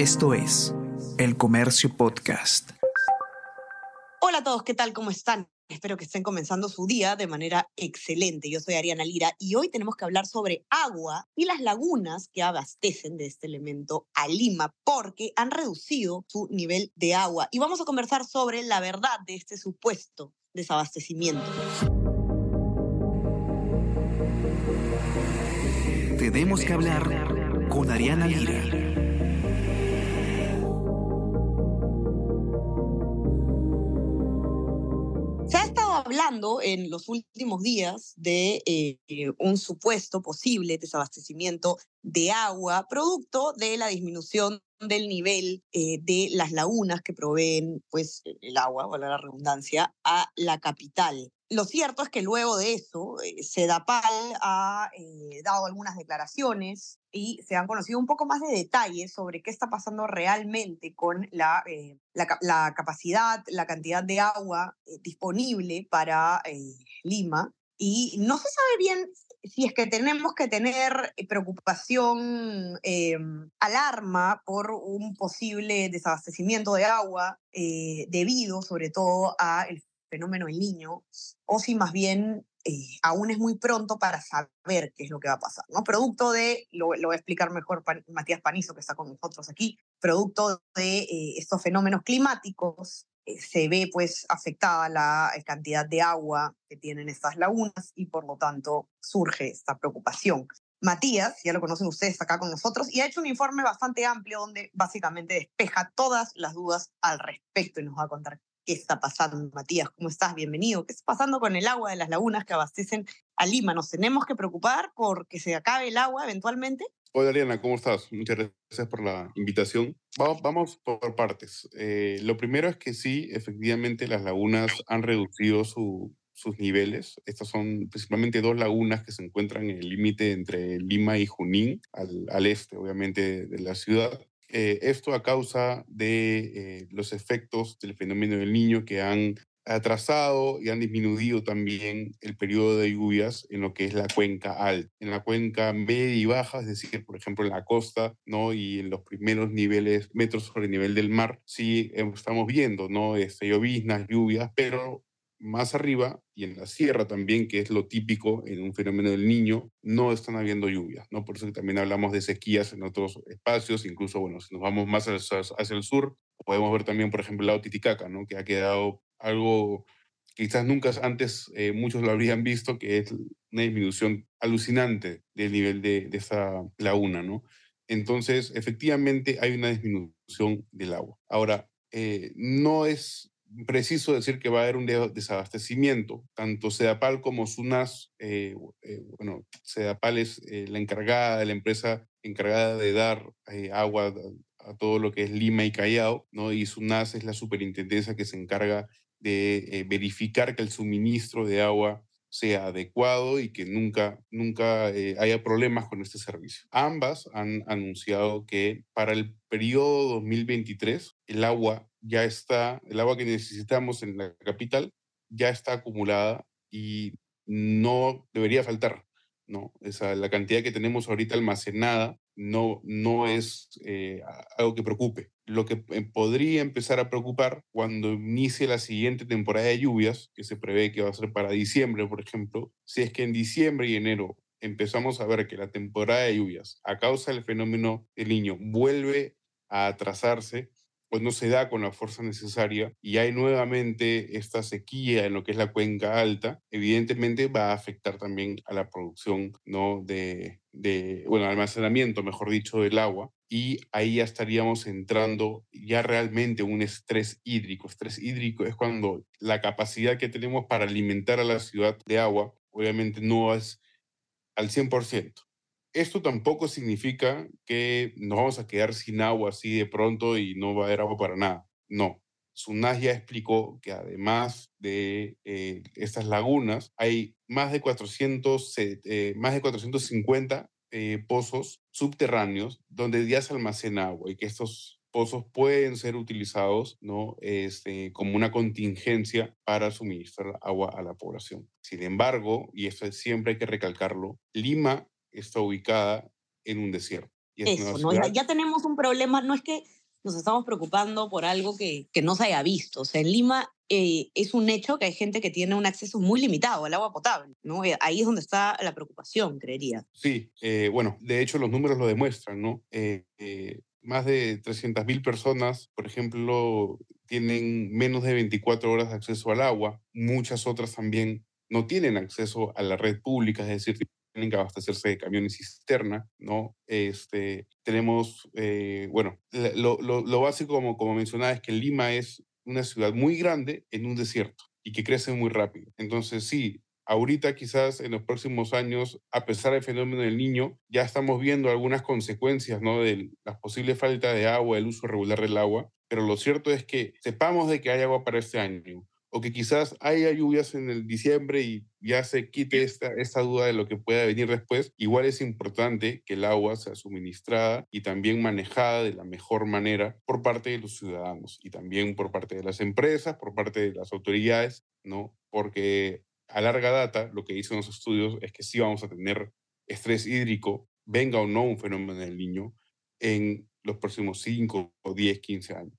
Esto es El Comercio Podcast. Hola a todos, ¿qué tal? ¿Cómo están? Espero que estén comenzando su día de manera excelente. Yo soy Ariana Lira y hoy tenemos que hablar sobre agua y las lagunas que abastecen de este elemento a Lima porque han reducido su nivel de agua. Y vamos a conversar sobre la verdad de este supuesto desabastecimiento. Tenemos que hablar con Ariana Lira. En los últimos días de eh, un supuesto posible desabastecimiento de agua, producto de la disminución del nivel eh, de las lagunas que proveen pues, el agua, o la redundancia, a la capital. Lo cierto es que luego de eso, eh, Sedapal ha eh, dado algunas declaraciones y se han conocido un poco más de detalles sobre qué está pasando realmente con la, la, capacidad, la cantidad de agua disponible para Lima. Y no se sabe bien si es que tenemos que tener eh, preocupación, eh, alarma por un posible desabastecimiento de agua eh, debido sobre todo al fenómeno del niño, o si más bien aún es muy pronto para saber qué es lo que va a pasar. ¿no? Producto de, lo, lo va a explicar mejor Matías Panizo, que está con nosotros aquí, producto de estos fenómenos climáticos, se ve pues afectada la eh, cantidad de agua que tienen estas lagunas y por lo tanto surge esta preocupación. Matías, ya lo conocen ustedes acá con nosotros, y ha hecho un informe bastante amplio donde básicamente despeja todas las dudas al respecto y nos va a contar qué está pasando. Matías, ¿cómo estás? Bienvenido. ¿Qué está pasando con el agua de las lagunas que abastecen a Lima? ¿Nos tenemos que preocupar porque se acabe el agua eventualmente? Hola Ariana, ¿cómo estás? Muchas gracias por la invitación. Vamos, por partes. Eh, lo primero es que sí, efectivamente las lagunas han reducido sus niveles. Estas son principalmente dos lagunas que se encuentran en el límite entre Lima y Junín, al, este, obviamente, de la ciudad. Eh, esto a causa de eh, los efectos del fenómeno del niño que han atrasado y han disminuido también el periodo de lluvias en lo que es la cuenca alta. En la cuenca media y baja, es decir, por ejemplo en la costa, ¿no? Y en los primeros niveles, metros sobre el nivel del mar, sí estamos viendo, ¿no? Este, lloviznas, lluvias, pero más arriba y en la sierra también, que es lo típico en un fenómeno del niño, no están habiendo lluvias, ¿no? Por eso también hablamos de sequías en otros espacios, incluso, bueno, si nos vamos más hacia, el sur, podemos ver también, por ejemplo, el lado Titicaca, ¿no? Que ha quedado algo quizás nunca antes eh, muchos lo habrían visto, que es una disminución alucinante del nivel de, de esa laguna, ¿no? Entonces, efectivamente, hay una disminución del agua. Ahora, eh, no es preciso decir que va a haber un desabastecimiento. Tanto Sedapal como SUNAS, eh, bueno, Sedapal es la encargada la empresa encargada de dar agua a, a, todo lo que es Lima y Callao, ¿no? Y SUNAS es la superintendencia que se encarga de eh, verificar que el suministro de agua sea adecuado y que nunca, nunca eh, haya problemas con este servicio. Ambas han anunciado que para el periodo 2023 el agua ya está, el agua que necesitamos en la capital ya está acumulada y no debería faltar. ¿no? Esa, la cantidad que tenemos ahorita almacenada no, no es eh, algo que preocupe. Lo que eh, podría empezar a preocupar cuando inicie la siguiente temporada de lluvias, que se prevé que va a ser para diciembre, por ejemplo, si es que en diciembre y enero empezamos a ver que la temporada de lluvias, a causa del fenómeno del niño, vuelve a atrasarse, pues no se da con la fuerza necesaria y hay nuevamente esta sequía en lo que es la cuenca alta, evidentemente va a afectar también a la producción ¿no? de, de, bueno, almacenamiento, mejor dicho, del agua. Y ahí ya estaríamos entrando ya realmente un estrés hídrico. Estrés hídrico es cuando la capacidad que tenemos para alimentar a la ciudad de agua, obviamente no es al 100%. Esto tampoco significa que nos vamos a quedar sin agua así de pronto y no va a haber agua para nada. No. Sunas ya explicó que además de eh, estas lagunas, hay más de, 400, eh, más de 450 eh, pozos subterráneos donde ya se almacena agua y que estos pozos pueden ser utilizados ¿no? este, como una contingencia para suministrar agua a la población. Sin embargo, y esto siempre hay que recalcarlo, Lima está ubicada en un desierto. Y es Eso, ya tenemos un problema, no es que nos estamos preocupando por algo que, que no se haya visto. O sea, en Lima eh, es un hecho que hay gente que tiene un acceso muy limitado al agua potable, ¿no? Eh, Ahí es donde está la preocupación, creería. Sí, eh, bueno, de hecho los números lo demuestran, ¿no? Eh, eh, más de 300.000 personas, por ejemplo, tienen menos de 24 horas de acceso al agua. Muchas otras también no tienen acceso a la red pública, es decir, tienen que abastecerse de camiones cisterna, ¿no? Este, tenemos, eh, bueno, lo, lo- lo básico, como, como mencionaba, es que Lima es una ciudad muy grande en un desierto y que crece muy rápido. Entonces, sí, ahorita quizás en los próximos años, a pesar del fenómeno del niño, ya estamos viendo algunas consecuencias, ¿no? De las posibles falta de agua, el uso regular del agua, pero lo cierto es que sepamos de que hay agua para este año, o que quizás haya lluvias en el diciembre y ya se quite esta, esta duda de lo que pueda venir después, igual es importante que el agua sea suministrada y también manejada de la mejor manera por parte de los ciudadanos y también por parte de las empresas, por parte de las autoridades, ¿no? Porque a larga data lo que dicen los estudios es que sí vamos a tener estrés hídrico, venga o no un fenómeno del niño, en los próximos 5 o 10, 15 años.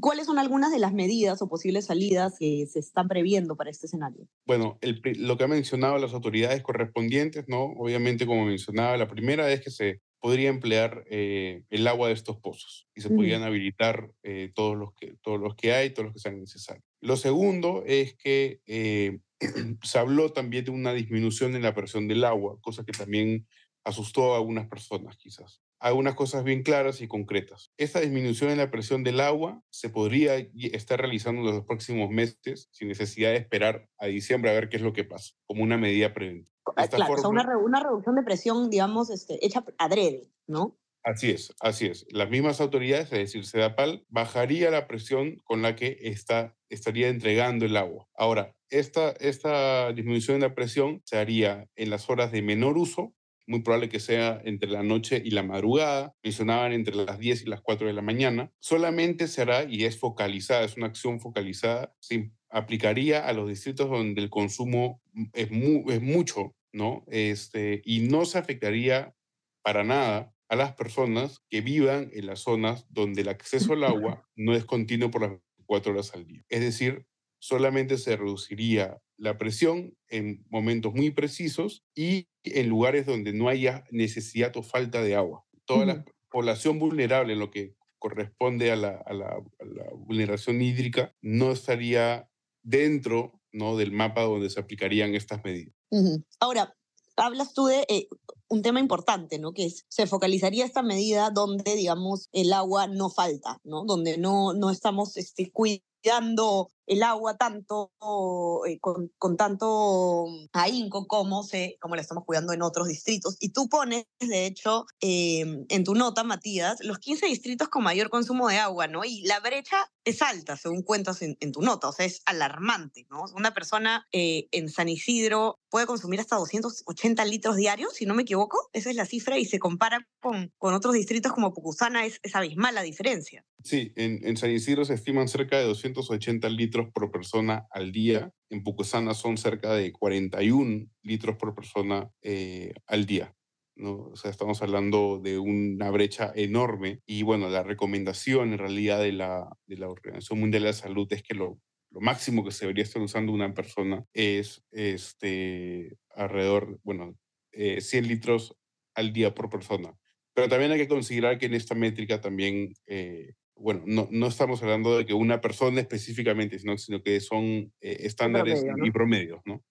¿Cuáles son algunas de las medidas o posibles salidas que se están previendo para este escenario? Bueno, el lo que han mencionado las autoridades correspondientes, ¿no? Obviamente, como mencionaba, la primera es que se podría emplear eh, el agua de estos pozos y se Ujú. podrían habilitar eh, todos, los que, todos los que hay, todos los que sean necesarios. Lo segundo es que eh, se habló también de una disminución en la presión del agua, cosa que también asustó a algunas personas quizás. Algunas cosas bien claras y concretas. Esta disminución en la presión del agua se podría estar realizando en los próximos meses sin necesidad de esperar a diciembre a ver qué es lo que pasa, como una medida preventiva. Esta claro, o sea, forma- una, re- una reducción de presión, digamos, este, hecha adrede, ¿no? Así es, así es. Las mismas autoridades, es decir, Sedapal, bajaría la presión con la que está, estaría entregando el agua. Ahora, esta, esta disminución de la presión se haría en las horas de menor uso, muy probable que sea entre la noche y la madrugada, mencionaban entre las 10 y las 4 de la mañana. Solamente se hará, y es focalizada, es una acción focalizada, se aplicaría a los distritos donde el consumo es, mu- es mucho, ¿no? Este, y no se afectaría para nada a las personas que vivan en las zonas donde el acceso al agua no es continuo por las 24 horas al día. Es decir, solamente se reduciría la presión en momentos muy precisos y en lugares donde no haya necesidad o falta de agua. Toda la población vulnerable en lo que corresponde a la, a la- a la vulneración hídrica no estaría dentro ¿no? del mapa donde se aplicarían estas medidas. Ahora, hablas tú de eh, un tema importante, ¿no? Que es, se focalizaría esta medida donde, digamos, el agua no falta, ¿no? Donde no, no estamos este, cuidando el agua tanto, eh, con, tanto ahínco como, se, como la estamos cuidando en otros distritos. Y tú pones, de hecho, eh, en tu nota, Matías, los 15 distritos con mayor consumo de agua, ¿no? Y la brecha es alta, según cuentas en, tu nota, o sea, es alarmante, ¿no? Una persona eh, en San Isidro puede consumir hasta 280 litros diarios, si no me equivoco, esa es la cifra, y se compara con, con otros distritos como Pucusana, es, es abismal la diferencia. Sí, en, en San Isidro se estiman cerca de 280 litros por persona al día. En Pucosana son cerca de 41 litros por persona eh, al día. ¿no? O sea, estamos hablando de una brecha enorme. Y bueno, la recomendación en realidad de la, Organización Mundial de la Salud es que lo, lo máximo que se debería estar usando una persona es este, alrededor, bueno, eh, 100 litros al día por persona. Pero también hay que considerar que en esta métrica también, eh, bueno, no, no estamos hablando de que una persona específicamente, sino, sino que son eh, estándares promedio, y, promedios, ¿no?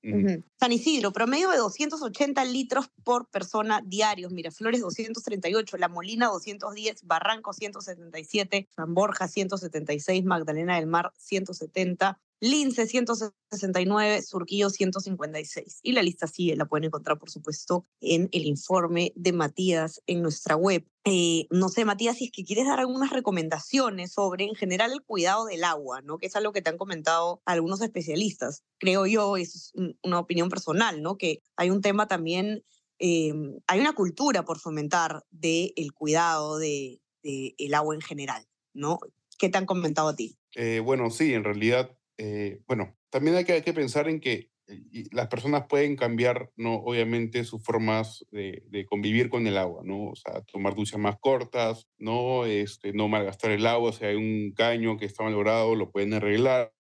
San Isidro, promedio de 280 litros por persona diarios. Miraflores 238, La Molina 210, Barranco 177, San Borja 176, Magdalena del Mar 170, Lince 169, Surquillo 156. Y la lista sigue, la pueden encontrar, por supuesto, en el informe de Matías en nuestra web. Eh, no sé, Matías, si es que quieres dar algunas recomendaciones sobre, en general, el cuidado del agua, ¿no? Que es algo que te han comentado algunos especialistas. Creo yo, es un- una opinión personal, ¿no? Que hay un tema también, eh, hay una cultura por fomentar del cuidado del de, el agua en general, ¿no? ¿Qué te han comentado a ti? Eh, bueno, sí, en realidad, eh, bueno, también hay que, hay que pensar en que y las personas pueden cambiar, ¿no? Obviamente, sus formas de, de, convivir con el agua, ¿no? O sea, tomar duchas más cortas, ¿no? Este, no malgastar el agua, si hay un caño que está malogrado, lo pueden arreglar,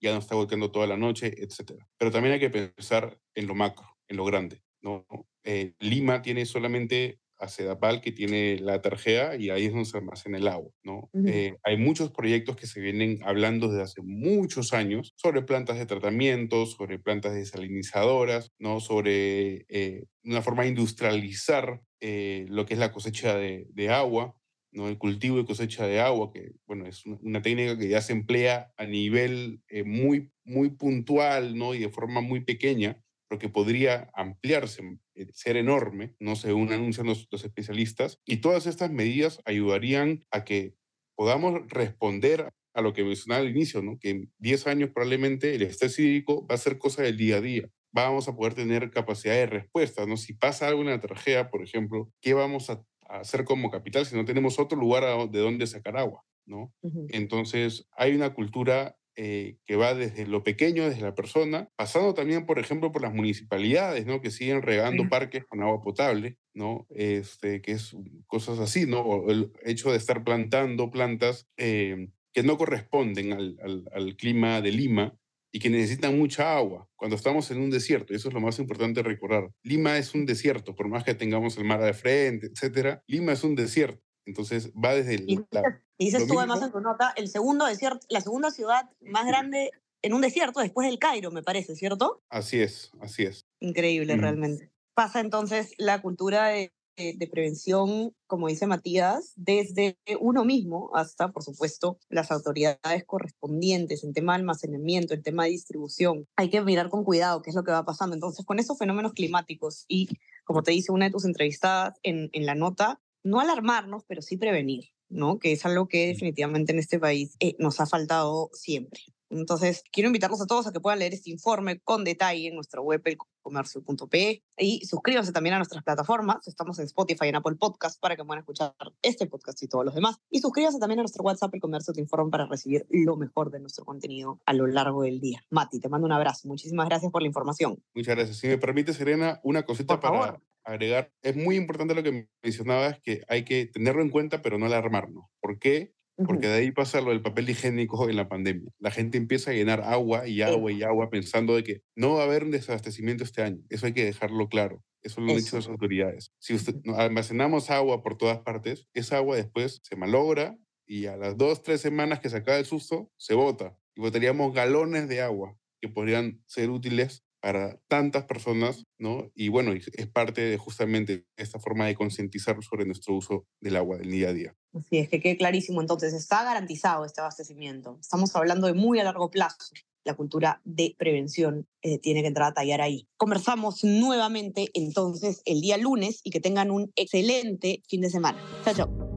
ya no está golpeando toda la noche, etc. Pero también hay que pensar en lo macro, en lo grande, ¿no? Eh, Lima tiene solamente a Sedapal que tiene la tarjea y ahí es donde se almacena el agua. ¿no? Eh, hay muchos proyectos que se vienen hablando desde hace muchos años sobre plantas de tratamiento, sobre plantas desalinizadoras, ¿no? sobre eh, una forma de industrializar eh, lo que es la cosecha de, de, agua. ¿no? el cultivo y cosecha de agua, que bueno, es una, técnica que ya se emplea a nivel muy, muy puntual ¿no? y de forma muy pequeña, que podría ampliarse, eh, ser enorme, no según anuncian los, los especialistas. Y todas estas medidas ayudarían a que podamos responder a lo que mencionaba al inicio, ¿no? que en 10 años probablemente el estrés hídrico va a ser cosa del día a día. Vamos a poder tener capacidad de respuesta. ¿no? Si pasa alguna tragedia, por ejemplo, ¿qué vamos a, hacer como capital si no tenemos otro lugar de donde sacar agua? ¿no? Entonces, hay una cultura eh, que va desde lo pequeño, desde la persona, pasando también, por ejemplo, por las municipalidades, ¿no? Que siguen regando parques con agua potable, ¿no? Este, que es cosas así, ¿no? O el hecho de estar plantando plantas eh, que no corresponden al, al, al, clima de Lima y que necesitan mucha agua cuando estamos en un desierto. Eso es lo más importante recordar. Lima es un desierto, por más que tengamos el mar de frente, etcétera. Lima es un desierto. Entonces va desde el... Y, la, y dices tú además en tu nota, el segundo desierto, la segunda ciudad más grande en un desierto después del Cairo, me parece, ¿cierto? Así es, así es. Increíble, mm. realmente. Pasa entonces la cultura de, de, de, prevención, como dice Matías, desde uno mismo hasta, por supuesto, las autoridades correspondientes en tema de almacenamiento, en tema de distribución. Hay que mirar con cuidado qué es lo que va pasando. Entonces, con esos fenómenos climáticos y, como te dice una de tus entrevistadas en, en la nota, no alarmarnos, pero sí prevenir, ¿no? Que es algo que definitivamente en este país eh, nos ha faltado siempre. Entonces, quiero invitarlos a todos a que puedan leer este informe con detalle en nuestra web, elcomercio.pe, y suscríbanse también a nuestras plataformas. Estamos en Spotify y en Apple Podcast para que puedan escuchar este podcast y todos los demás. Y suscríbanse también a nuestro WhatsApp, El Comercio Te Informa, para recibir lo mejor de nuestro contenido a lo largo del día. Mati, te mando un abrazo. Muchísimas gracias por la información. Muchas gracias. Si me permite, Serena, una cosita por para favor. Agregar. Es muy importante lo que mencionabas, que hay que tenerlo en cuenta, pero no alarmarnos. ¿Por qué? Porque de ahí pasa lo del papel higiénico en la pandemia. La gente empieza a llenar agua y agua y agua pensando de que no va a haber un desabastecimiento este año. Eso hay que dejarlo claro. Eso lo han dicho las autoridades. Si usted, almacenamos agua por todas partes, esa agua después se malogra y a las dos, tres semanas que se acaba el susto, se bota. Y botaríamos galones de agua que podrían ser útiles para tantas personas, ¿no? Y bueno, es parte de justamente esta forma de concientizar sobre nuestro uso del agua del día a día. Así es que quede clarísimo, entonces está garantizado este abastecimiento. Estamos hablando de muy a largo plazo. La cultura de prevención eh, tiene que entrar a tallar ahí. Conversamos nuevamente entonces el día lunes y que tengan un excelente fin de semana. Chao, chao.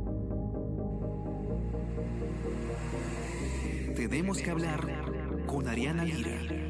Tenemos que hablar con Ariana Lira.